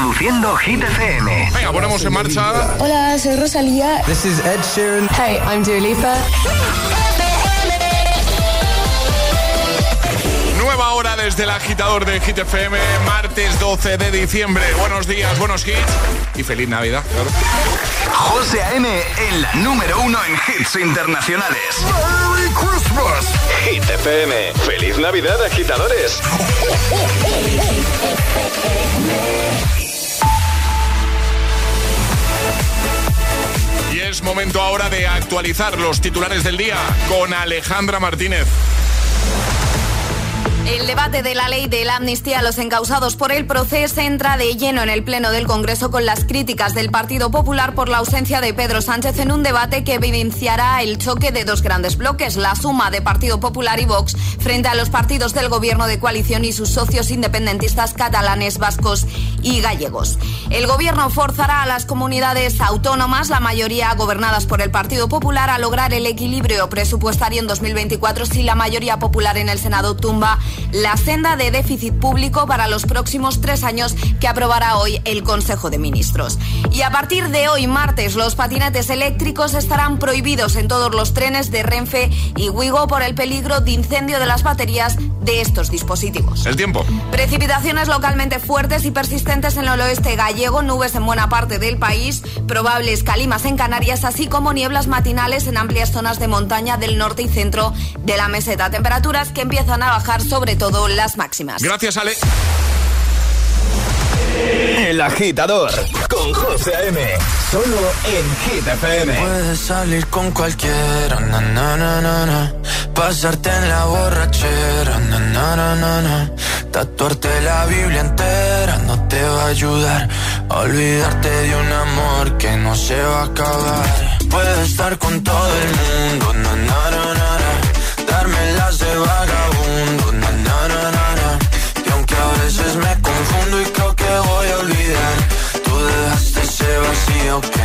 Reproduciendo Hit FM. Venga, ponemos en marcha. Hola, soy Rosalía. This is Ed Sheeran. Hey, I'm Dua Lipa. Nueva hora desde el agitador de Hit FM, martes 12 de diciembre. Buenos días, buenos hits y feliz Navidad. José A.M. en la número uno en hits internacionales. ¡Merry Christmas! Hit FM. ¡Feliz Navidad, agitadores! es momento ahora de actualizar los titulares del día con Alejandra Martínez. El debate de la ley de la amnistía a los encausados por el proceso entra de lleno en el Pleno del Congreso con las críticas del Partido Popular por la ausencia de Pedro Sánchez en un debate que evidenciará el choque de dos grandes bloques, la suma de Partido Popular y Vox frente a los partidos del Gobierno de coalición y sus socios independentistas catalanes, vascos y gallegos. El Gobierno forzará a las comunidades autónomas, la mayoría gobernadas por el Partido Popular, a lograr el equilibrio presupuestario en 2024 si la mayoría popular en el Senado tumba la senda de déficit público para los próximos tres años que aprobará hoy el Consejo de Ministros. Y a partir de hoy, martes, los patinetes eléctricos estarán prohibidos en todos los trenes de Renfe y Wigo por el peligro de incendio de las baterías de estos dispositivos. El tiempo. Precipitaciones localmente fuertes y persistentes en el oeste gallego, nubes en buena parte del país, probables calimas en Canarias, así como nieblas matinales en amplias zonas de montaña del norte y centro de la meseta. Temperaturas que empiezan a bajar sobre todo las máximas. Gracias, Ale. El agitador con José A.M. Solo en Hit FM. Puedes salir con cualquiera, na, na, na, na, na. pasarte en la borrachera, na, na, na, na, na. tatuarte la Biblia entera no te va a ayudar. Olvidarte de un amor que no se va a acabar. Puedes estar con todo el mundo, na, na, na, na, na. darme las de vagabundo,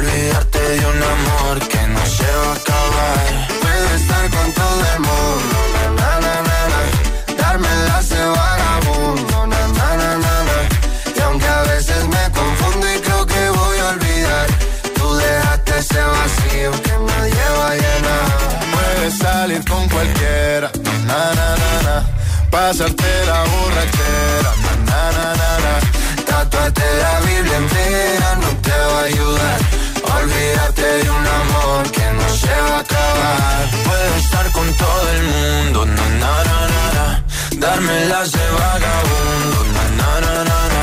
Olvidarte de un amor que no se va a acabar. Puedes estar con todo el mundo, na, na, na, na. darme de vagabundo, na, na, na, na, na. y aunque a veces me confundo y creo que voy a olvidar, tú dejaste ese vacío que nadie va a llenar. Puedes salir con cualquiera, na na na na. Pasarte la borrachera, na na na na. Tatuarte la Biblia entera no te va a ayudar. A Olvidarte de un amor que no se va a acabar. Puedes estar con todo el mundo, na na na na. na. De vagabundo, na na na na na.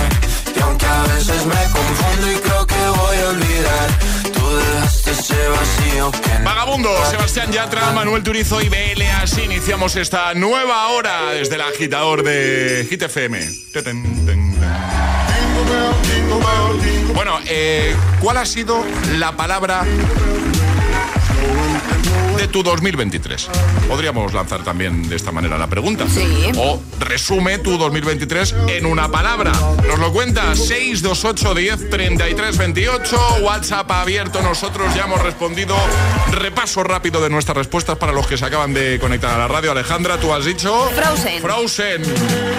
Y aunque a veces me confundo y creo que voy a olvidar, tú dejaste ese vacío que Vagabundo, Sebastián Yatra, Manuel Turizo y BL. Así iniciamos esta nueva hora desde el agitador de Hit FM. Bueno, eh, ¿cuál ha sido la palabra de tu 2023? Podríamos lanzar también de esta manera la pregunta. Sí. O resume tu 2023 en una palabra. Nos lo cuentas 628 10 33 28. WhatsApp abierto. Nosotros ya hemos respondido. Repaso rápido de nuestras respuestas para los que se acaban de conectar a la radio. Alejandra, tú has dicho. Frozen. Frozen.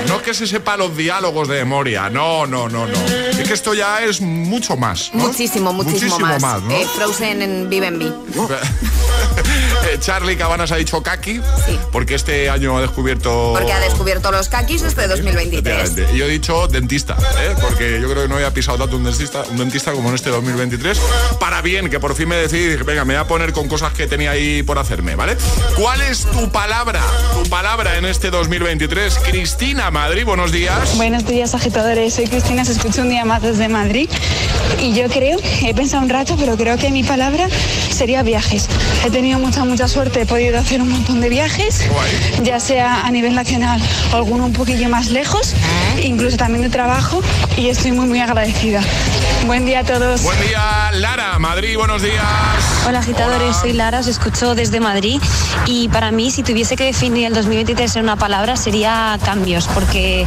No que se sepa los diálogos de memoria. No, no, no, no. Es que esto ya es mucho más. ¿no? Muchísimo, muchísimo, más. ¿no? Eh, Frozen en Vive en mí. Charlie Cabanas ha dicho kaki Sí. porque este año ha descubierto. Porque ha descubierto los kakis este 2023. Efectivamente. Y yo he dicho dentista, ¿eh? porque yo creo que no había pisado tanto un dentista, un dentista como en este 2023. Para bien, que por fin me decidí, venga, me voy a poner con cosas que tenía ahí por hacerme, ¿vale? ¿Cuál es tu palabra? Tu palabra en este 2023. Cristina Madrid, buenos días. Buenos días, agitadores. Soy Cristina, se escucha un día más desde Madrid. Y yo creo, he pensado un rato, pero creo que mi palabra sería viajes. He tenido mucha, suerte. He podido hacer un montón de viajes, ya sea a nivel nacional o alguno un poquillo más lejos, incluso también de trabajo. Y estoy muy, muy agradecida. Buen día a todos. Buen día, Lara. Madrid, buenos días. Hola agitadores, soy Lara, os escucho desde Madrid y para mí si tuviese que definir el 2023 en una palabra sería cambios porque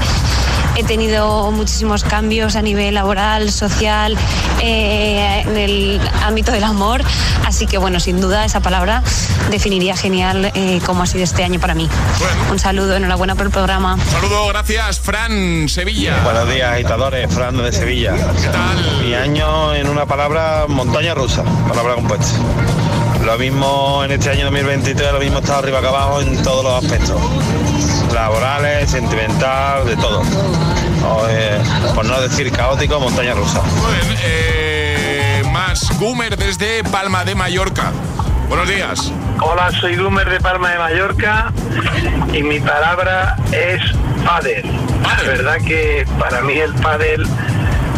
he tenido muchísimos cambios a nivel laboral, social, eh, en el ámbito del amor, así que bueno, sin duda esa palabra definiría genial eh, cómo ha sido este año para mí. Bueno. Un saludo, enhorabuena por el programa. Saludo, gracias. Fran, Sevilla. Buenos días, agitadores. Fernando de Sevilla. ¿Qué tal? Mi año en una palabra, montaña rusa, palabra compuesta. Lo mismo en este año 2023, lo mismo está arriba que abajo en todos los aspectos. Laborales, sentimental, de todo. O, eh, por no decir caótico, montaña rusa. Muy bien, eh, más Gumer desde Palma de Mallorca. Buenos días. Hola, soy Gumer de Palma de Mallorca y mi palabra es pádel. Pádel. La verdad que para mí el pádel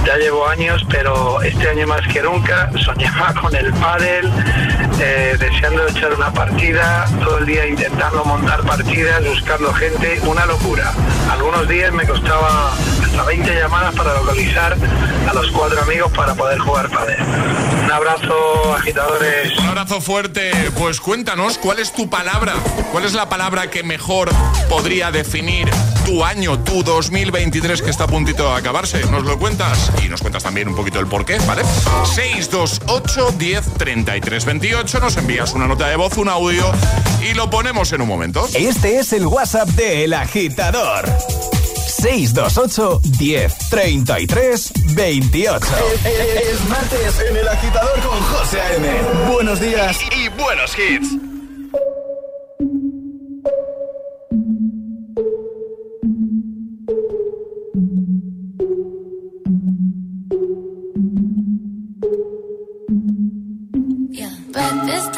ya llevo años, pero este año más que nunca soñaba con el pádel, eh, deseando echar una partida, todo el día intentando montar partidas, buscando gente, una locura. Algunos días me costaba hasta 20 llamadas para localizar a los cuatro amigos para poder jugar pádel. Un abrazo, agitadores. Un abrazo fuerte. Pues cuéntanos, ¿cuál es tu palabra? ¿Cuál es la palabra que mejor podría definir tu año, tu 2023 que está a puntito de acabarse? ¿Nos lo cuentas? Y nos cuentas también un poquito el porqué, ¿vale? 628 10 33 28. Nos envías una nota de voz, un audio y lo ponemos en un momento. Este es el WhatsApp de El Agitador. 628 10 33 28. Es martes en El Agitador con José A.M. Buenos días y buenos hits.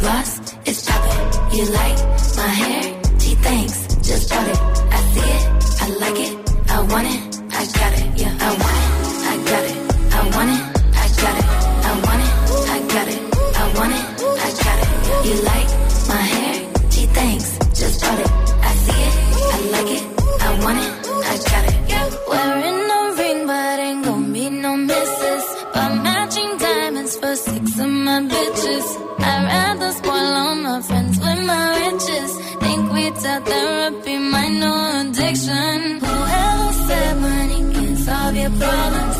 gloss is popping. You like my hair? Gee, thanks. Just bought it. I see it. I like it. I want it. I got it. Yeah, I want it. I got it. I want it. I got it. I want it. I got it. I want it. I got it. You like my hair? Gee, thanks. Just bought it. I see it. I like it. I want it. I got it. Yeah, wearing a ring, but ain't gon' be no misses. But matching diamonds for six of my bitches. I'd rather spoil all my friends with my riches. Think we tell therapy, my no addiction. Whoever said money can solve your problems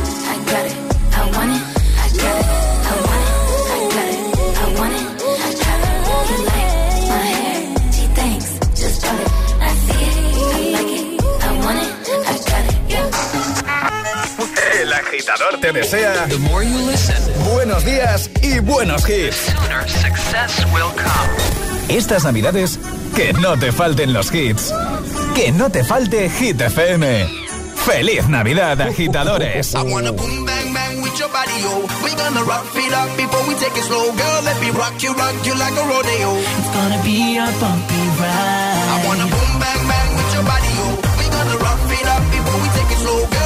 agitador te desea buenos días y buenos hits. Estas navidades, que no te falten los hits. Que no te falte Hit FM. ¡Feliz Navidad, agitadores! I wanna boom bang bang with your body, yo. We gonna rock it up before we take it slow, girl. Let me rock you, rock you like a rodeo. It's gonna be a bumpy ride. I wanna boom bang bang with your body, yo. We gonna rock it up before we take it slow, girl.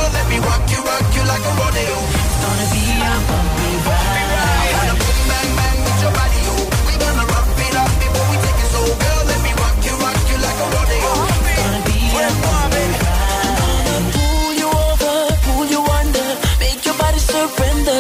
Rock you, rock you like a rodeo. It's gonna be a bumpy ride. Wanna boom bang bang with your body. We gonna rock it up before we take it slow, girl. Let me rock you, rock you like a rodeo. It's gonna be a bumpy ride. Pull you over, pull you under, make your body surrender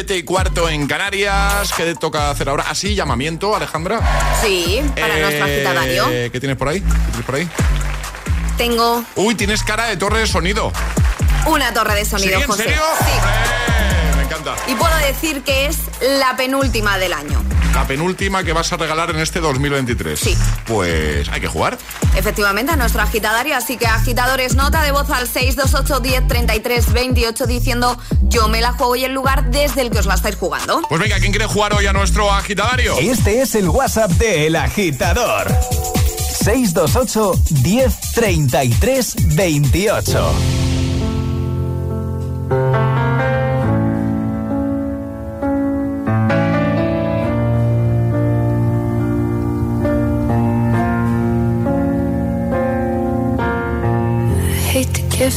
7 y cuarto en Canarias. ¿Qué te toca hacer ahora? ¿Así, llamamiento, Alejandra? Sí, para Eh, nuestro agitadario. ¿Qué tienes por ahí? ¿Qué tienes por ahí? Tengo Uy, tienes cara de torre de sonido. una torre de ¿Sí? sonido, ¿En José. serio? Sí. Eh, me encanta. Y puedo decir que es la penúltima del año. La penúltima que vas a regalar en este 2023. Sí. Pues hay que jugar. Efectivamente, a nuestro agitadario. Así que agitadores, nota de voz al 628 10 33 28 diciendo yo me la juego y el lugar desde el que os la estáis jugando. Pues venga, ¿quién quiere jugar hoy a nuestro agitadario? Este es el WhatsApp de El Agitador. 628 1033 28.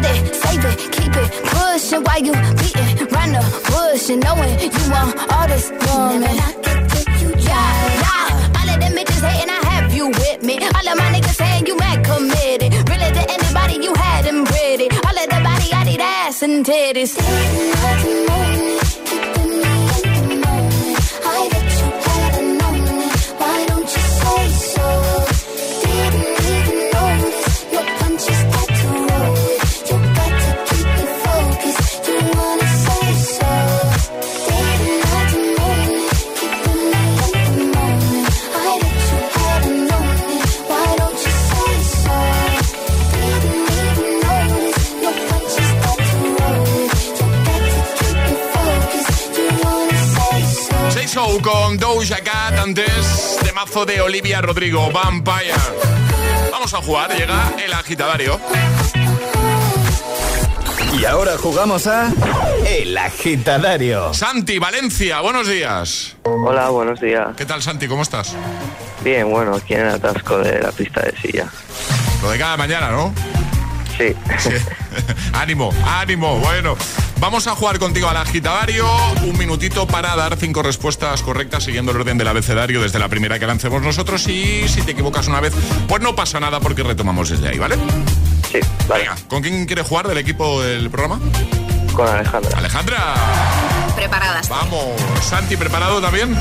Shut it, save it, keep it pushing while you beating round the bush and knowing you want all this woman. Never knock it till you try. Yeah, all of them bitches hating, I have you with me. All of my niggas saying you mad committed. Really to anybody you had them pretty. All of the body, I need ass and titties. I Show con Doja Cat antes de mazo de Olivia Rodrigo, Vampire. Vamos a jugar, llega el agitadario. Y ahora jugamos a El Agitadario. Santi, Valencia, buenos días. Hola, buenos días. ¿Qué tal, Santi? ¿Cómo estás? Bien, bueno, aquí en el atasco de la pista de silla. Lo de cada mañana, ¿no? Sí. ánimo, ánimo. Bueno, vamos a jugar contigo al agitadario. Un minutito para dar cinco respuestas correctas siguiendo el orden del abecedario desde la primera que lancemos nosotros. Y si te equivocas una vez, pues no pasa nada porque retomamos desde ahí, ¿vale? Sí, vale. Venga, ¿con quién quieres jugar del equipo del programa? Con Alejandra. Alejandra. Preparadas. Vamos. Santi, ¿preparado también?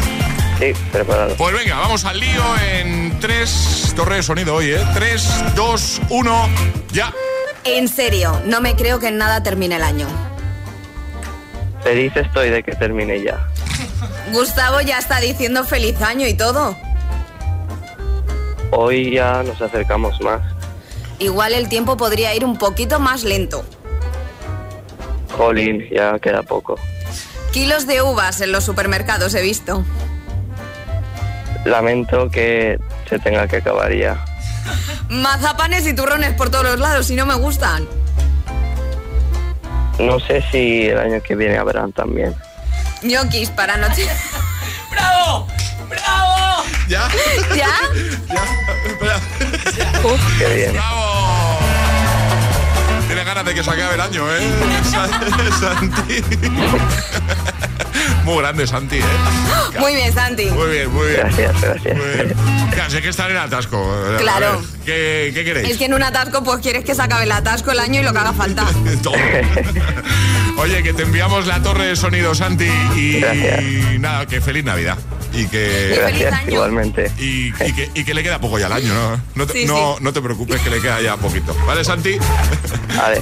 Sí, preparado. Pues venga, vamos al lío en tres... Torre de sonido hoy, ¿eh? 3, 2, 1, ya. En serio, no me creo que en nada termine el año. Feliz estoy de que termine ya. Gustavo ya está diciendo feliz año y todo. Hoy ya nos acercamos más. Igual el tiempo podría ir un poquito más lento. Jolín, ya queda poco. Kilos de uvas en los supermercados he visto. Lamento que se tenga que acabar ya. Mazapanes y turrones por todos los lados y no me gustan. No sé si el año que viene habrán también. Ñoquis para noche. ¡Bravo! ¡Bravo! ¿Ya? ¿Ya? Qué bien. ¡Bravo! Tiene ganas de que se acabe el año, ¿eh? Sa- Santi. Muy grande, Santi, ¿eh? Muy bien, Santi. Muy bien, muy bien. Gracias, gracias. Muy sé que están en atasco. Claro. ¿qué, qué queréis? Es que en un atasco, pues quieres que se acabe el atasco el año y lo que haga falta. Todo. Oye, que te enviamos la torre de sonido, Santi. Y, Gracias. nada, que feliz Navidad. Y que, feliz Gracias, año. igualmente. y, y que, y que le queda poco ya al año, ¿no? No te, Sí, no, sí. no te preocupes, que le queda ya poquito. ¿Vale, Santi? Vale,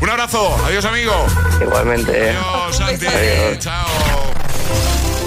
Un abrazo. Adiós, amigo. igualmente. Adiós, Santi. Adiós. Chao.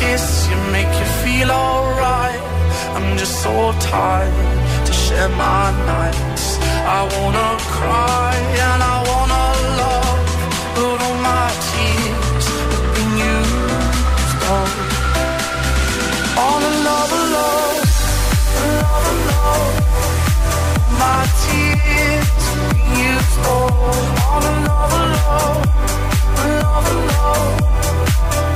kiss you, make you feel alright. I'm just so tired to share my nights. I wanna cry and I wanna love, but all my tears have been used up. On another love, another love. alone. My tears have been used up. On another love, another love. My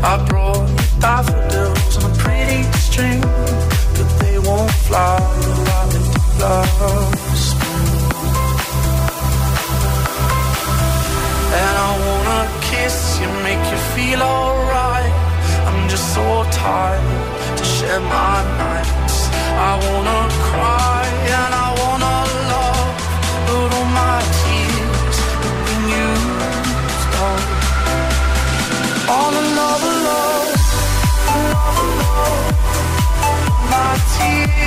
I brought daffodils on a pretty string, but they won't fly without the flowers. And I wanna kiss you, make you feel alright. I'm just so tired to share my nights. I wanna cry. My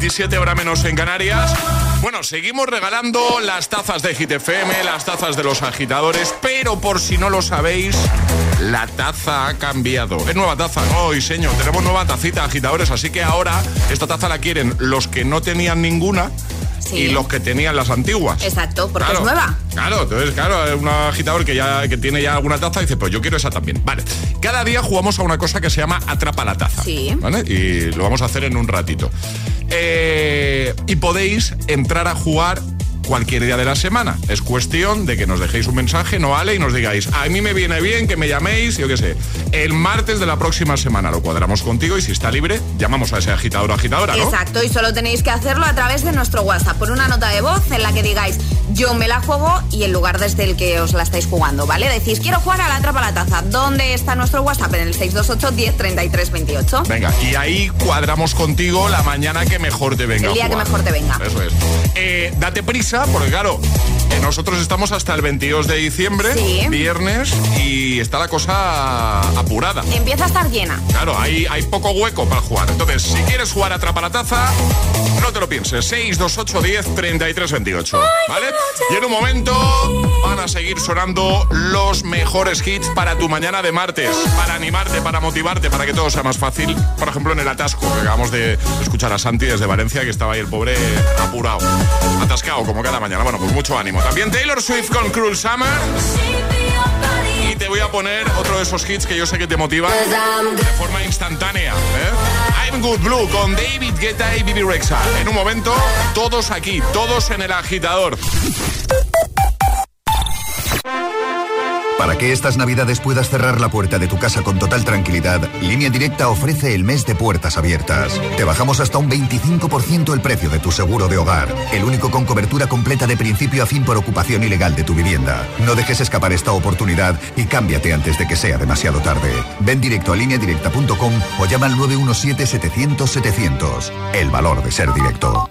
827 hora menos en Canarias. Bueno, seguimos regalando las tazas de Hit FM, las tazas de los agitadores, pero por si no lo sabéis, la taza ha cambiado. Es nueva taza, no, y señor, tenemos nueva tacita, agitadores, así que ahora esta taza la quieren los que no tenían ninguna. Y los que tenían las antiguas. Exacto, porque Claro, es nueva. Claro, entonces, claro, un agitador que ya que tiene ya alguna taza dice, pues yo quiero esa también. Vale. Cada día jugamos a una cosa que se llama Atrapa la taza. Sí. ¿Vale? Y lo vamos a hacer en un ratito. Eh, y podéis entrar a jugar cualquier día de la semana. Es cuestión de que nos dejéis un mensaje, no vale, y nos digáis, a mí me viene bien que me llaméis, yo qué sé, el martes de la próxima semana lo cuadramos contigo y si está libre, llamamos a ese agitador o agitadora, ¿no? Exacto, y solo tenéis que hacerlo a través de nuestro WhatsApp, por una nota de voz en la que digáis yo me la juego y el lugar desde el que os la estáis jugando, ¿vale? Decís quiero jugar a la trapa la taza. ¿Dónde está nuestro WhatsApp? En el 628 10 33 28. Venga, y ahí cuadramos contigo la mañana que mejor te venga. El día que mejor te venga. Eso es. Eh, date prisa, porque claro, eh, nosotros estamos hasta el 22 de diciembre, Sí. viernes, y está la cosa apurada. Empieza a estar llena. Claro, hay, hay poco hueco para jugar. Entonces, si quieres jugar a Atrapa la Taza, no te lo pienses. 628 10 33 28. ¿Vale? Y en un momento van a seguir sonando los mejores hits para tu mañana de martes. Para animarte, para motivarte, para que todo sea más fácil. Por ejemplo, en el atasco, que acabamos de escuchar a Santi desde Valencia, que estaba ahí el pobre apurado. Atascado, como cada mañana. Bueno, pues mucho ánimo. También Taylor Swift con Cruel Summer. Y te voy a poner otro de esos hits que yo sé que te motivan de forma instantánea. ¿eh? I'm Good Blue con David Guetta y Bibi Rexa. En un momento, todos aquí, todos en el agitador. Para que estas navidades puedas cerrar la puerta de tu casa con total tranquilidad, Línea Directa ofrece el mes de puertas abiertas. Te bajamos hasta un 25% el precio de tu seguro de hogar, el único con cobertura completa de principio a fin por ocupación ilegal de tu vivienda. No dejes escapar esta oportunidad y cámbiate antes de que sea demasiado tarde. Ven directo a lineadirecta.com o llama al 917-700-700. El valor de ser directo.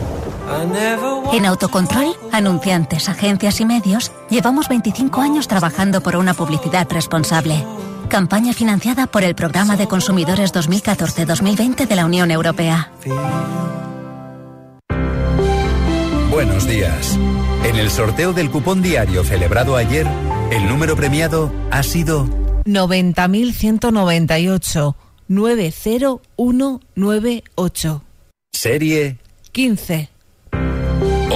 En Autocontrol, anunciantes, agencias y medios, llevamos 25 años trabajando por una publicidad responsable. Campaña financiada por el Programa de Consumidores 2014-2020 de la Unión Europea. Buenos días. En el sorteo del cupón diario celebrado ayer, el número premiado ha sido 90.198 90198. serie 15.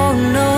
Oh no.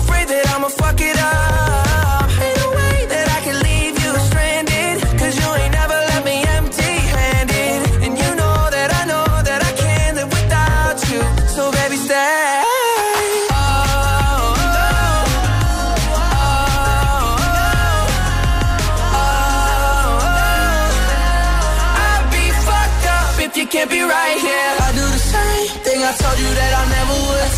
Afraid that I'ma fuck it up.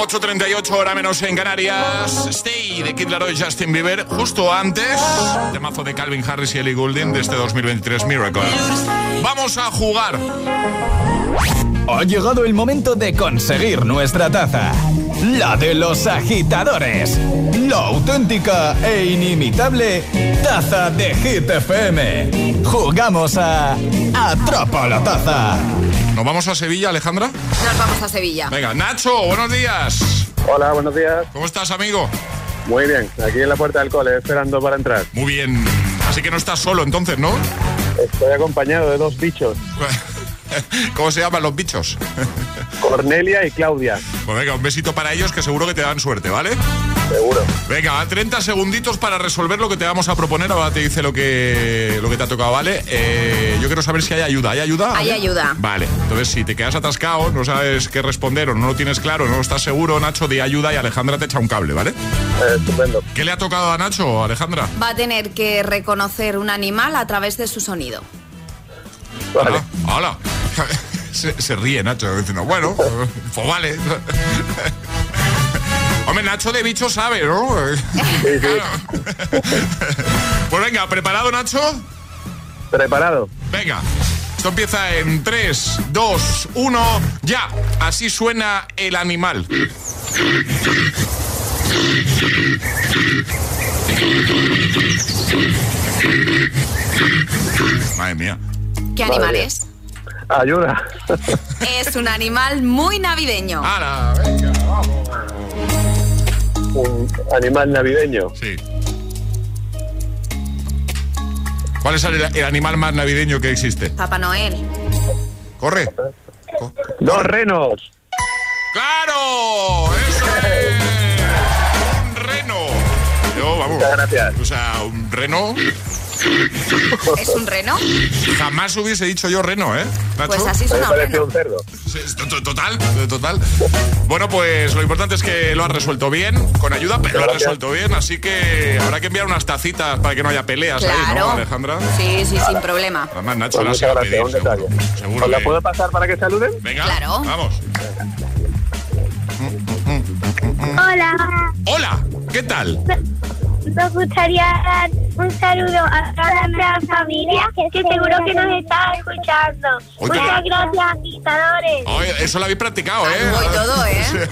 8.38 hora menos en Canarias. Stay de Kid Laroi y Justin Bieber. Justo antes, temazo de Calvin Harris y Ellie Goulding de este 2023 Miracle. Vamos a jugar. Ha llegado el momento de conseguir nuestra taza. La de los agitadores. La auténtica e inimitable taza de Hit FM. Jugamos a Atrapa la taza. ¿Nos vamos a Sevilla, Alejandra? Nos vamos a Sevilla. Venga, Nacho, buenos días. Hola, buenos días. ¿Cómo estás, amigo? Muy bien, aquí en la puerta del cole, esperando para entrar. Muy bien. Así que no estás solo entonces, ¿no? Estoy acompañado de dos bichos, ¿Cómo se llaman los bichos? Cornelia y Claudia. Pues venga, un besito para ellos que seguro que te dan suerte, ¿vale? Seguro. Venga, 30 segunditos para resolver lo que te vamos a proponer. Ahora te dice lo que, lo que te ha tocado, ¿vale? Eh, yo quiero saber si hay ayuda. ¿Hay ayuda? Hay ayuda. Vale, entonces si te quedas atascado, no sabes qué responder o no lo tienes claro, no lo estás seguro, Nacho, de ayuda y Alejandra te echa un cable, ¿vale? Eh, estupendo. ¿Qué le ha tocado a Nacho, Alejandra? Va a tener que reconocer un animal a través de su sonido. Vale. Hola. Se, se ríe Nacho diciendo, bueno, pues vale. Hombre, Nacho de bicho sabe, ¿no? Pues venga, ¿preparado, Nacho? Preparado. Venga. Esto empieza en 3, 2, 1, ya. Así suena el animal. Madre mía. ¿Qué animal es? Ayuda. Es un animal muy navideño. ¡Hala! Venga, vamos. Un animal navideño. Sí. ¿Cuál es el, el animal más navideño que existe? Papá Noel. Corre. Dos renos. ¡Claro! ¡Eso es! Un reno. Yo, vamos. Muchas gracias. O sea, un reno. ¿Es un reno? Jamás hubiese dicho yo reno, ¿eh? Nacho? Pues así suena un un cerdo. Total, total. Bueno, pues lo importante es que lo has resuelto bien, con ayuda, pero lo has Gracias. resuelto bien, así que habrá que enviar unas tacitas para que no haya peleas ahí, Claro. ¿no, Alejandra? Sí, sí, sin problema. Además, Nacho Pues la muchas se va a pedir, un detalle. seguro. Seguro ¿Os la puedo pasar para que saluden? Venga, Claro. vamos. Hola, Hola, ¿qué tal? nos gustaría un saludo a toda nuestra familia que seguro que nos está escuchando. Muchas gracias, agitadores. Oye, eso lo habéis practicado, ¿eh? Algo y todo, ¿eh?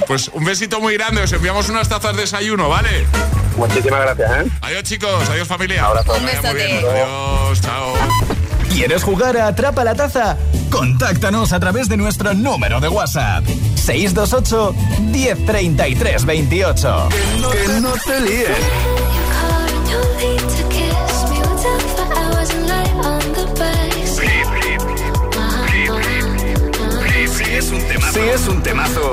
Pues un besito muy grande, os enviamos unas tazas de desayuno, ¿vale? Muchísimas gracias, ¿eh? Adiós chicos, adiós familia. Abrazo. Un vaya muy besote. bien. Adiós, chao. ¿Quieres jugar a Atrapa la Taza? Contáctanos a través de nuestro número de WhatsApp. 628 1033 28. Que no te líes. Sí, es un temazo. Sí, es un temazo.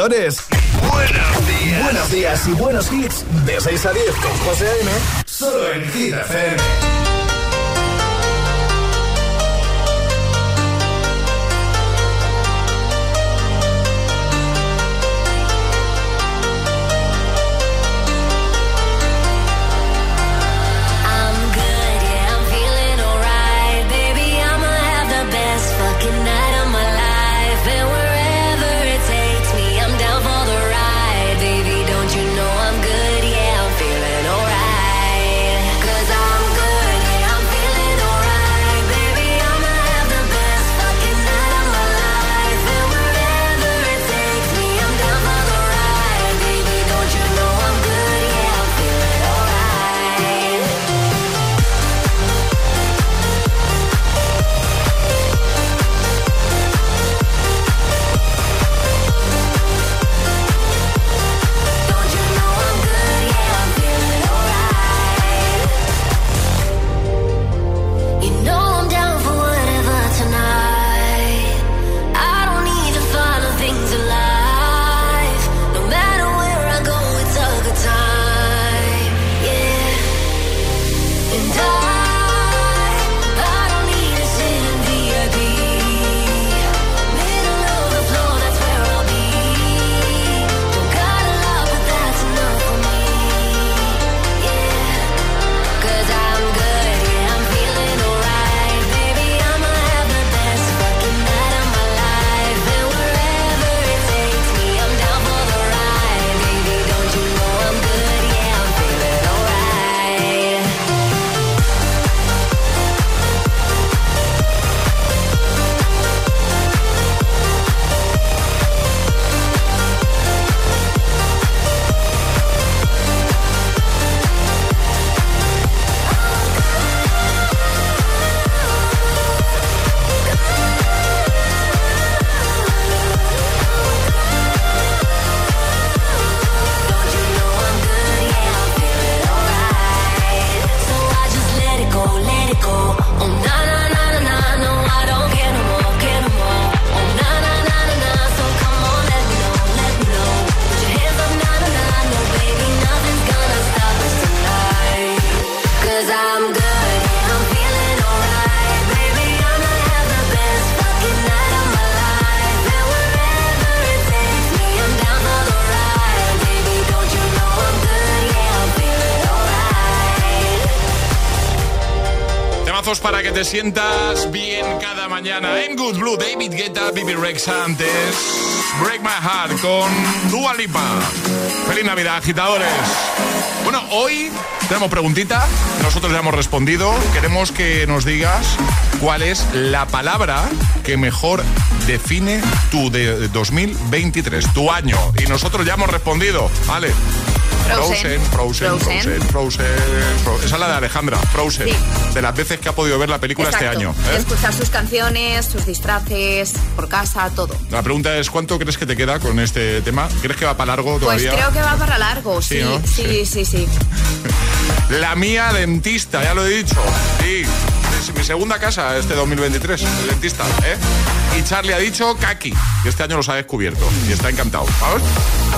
agitadores te sientas bien cada mañana. En Good Blue, David Guetta, Bibi Rex antes. Break My Heart con Dua Lipa. Feliz Navidad, agitadores. Bueno, hoy tenemos preguntita. Nosotros ya hemos respondido. Queremos que nos digas cuál es la palabra que mejor define tu de 2023, tu año. Y nosotros ya hemos respondido. Vale. Frozen, Frozen, Frozen, Frozen, Esa es la de Alejandra, Frozen. De las veces que ha podido ver la película este año. ¿eh? Escuchar sus canciones, sus disfraces, por casa, todo. La pregunta es, ¿cuánto crees que te queda con este tema? ¿Crees que va para largo pues todavía? Pues creo que va para largo, sí, sí, sí, sí, La mía dentista, ya lo he dicho. Sí, es mi segunda casa este 2023, el dentista, ¿eh? Y Charlie ha dicho kaki, este año los ha descubierto y está encantado.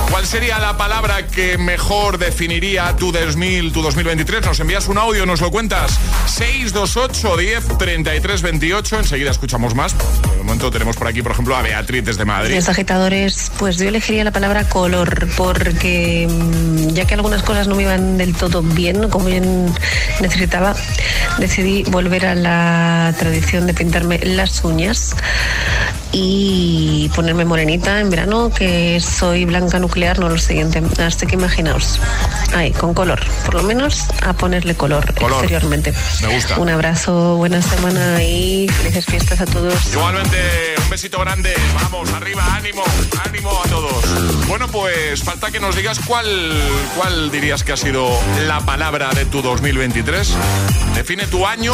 ¿Cuál sería la palabra que mejor definiría tu 2000, tu 2023? Nos envías un audio, nos lo cuentas. 628 10 33 28. Enseguida escuchamos más. De momento tenemos por aquí, por ejemplo, a Beatriz desde Madrid. Los agitadores, pues yo elegiría la palabra color, porque mm, ya que algunas cosas no me iban del todo bien, como bien necesitaba, decidí volver a la tradición de pintarme las uñas y ponerme morenita en verano, que soy blanca nuclear, no lo siguiente. Así que imaginaos, ahí, con color, por lo menos a ponerle color, exteriormente. Me gusta. Un abrazo, buena semana y felices fiestas a todos. Igualmente, un besito grande, vamos, arriba, ánimo, ánimo a todos. Bueno, pues falta que nos digas cuál, cuál dirías que ha sido la palabra de tu 2023. Define tu año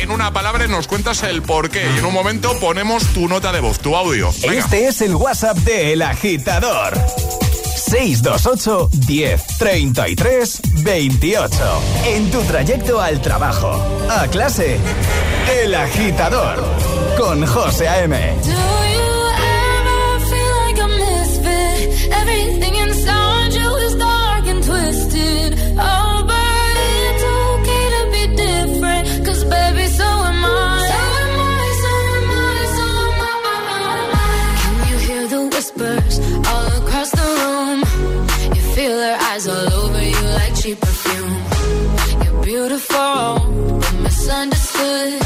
en una palabra y nos cuentas el por qué. Y en un momento ponemos tu nota de voz, tu audio. Este es el WhatsApp de El Agitador. 628 10 33 28. En tu trayecto al trabajo, a clase, El Agitador con José A.M. good.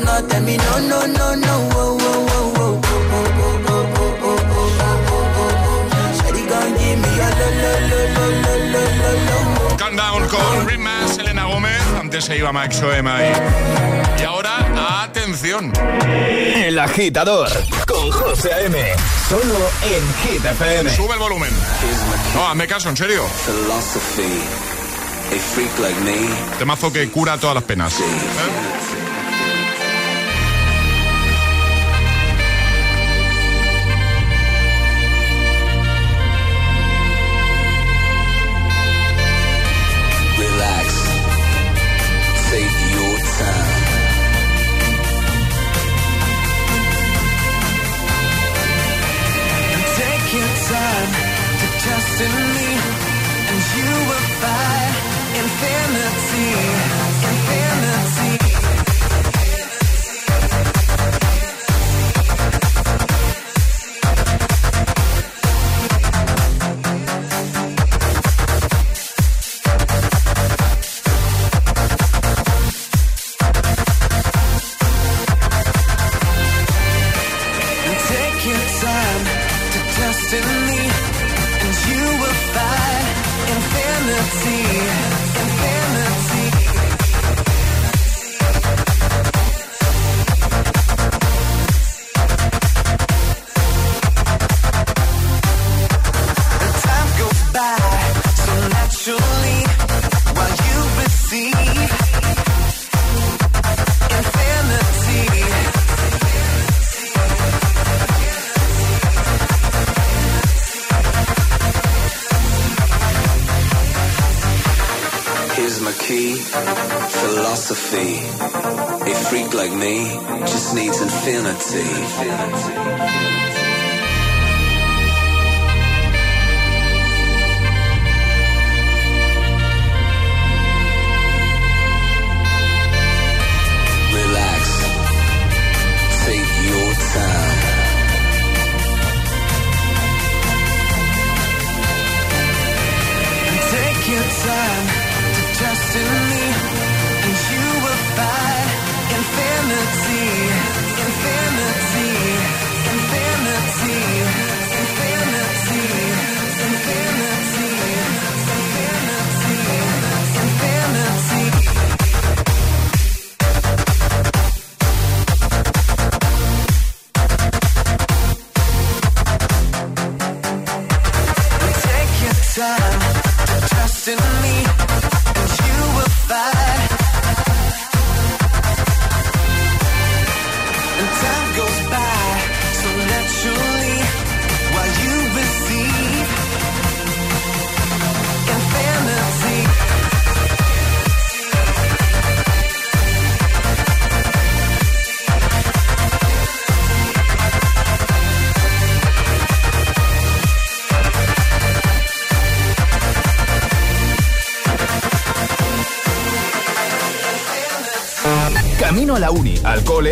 Se iba Max Oema ahí. Y ahora, atención. El agitador con José A.M. Solo en Hit FM. Sube el volumen. No, hazme caso, en serio. A freak like me. Temazo que cura todas las penas. ¿Eh?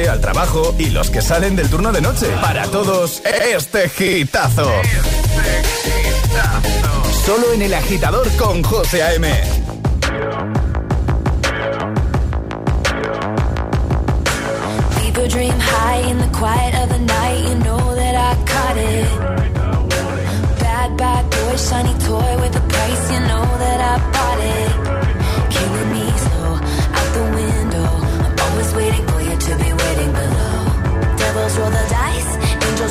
al trabajo y los que salen del turno de noche. Para todos, este gitazo. Solo en el agitador con José A.M. dream high in the quiet of the night. You know that I caught it. Bad, bad boy, shiny toy with a price. You know that I bought it.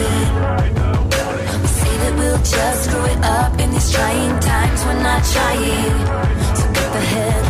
We say that we'll just screw it up in these trying times. We're not trying, so get the head.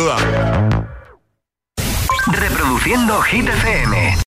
Yeah.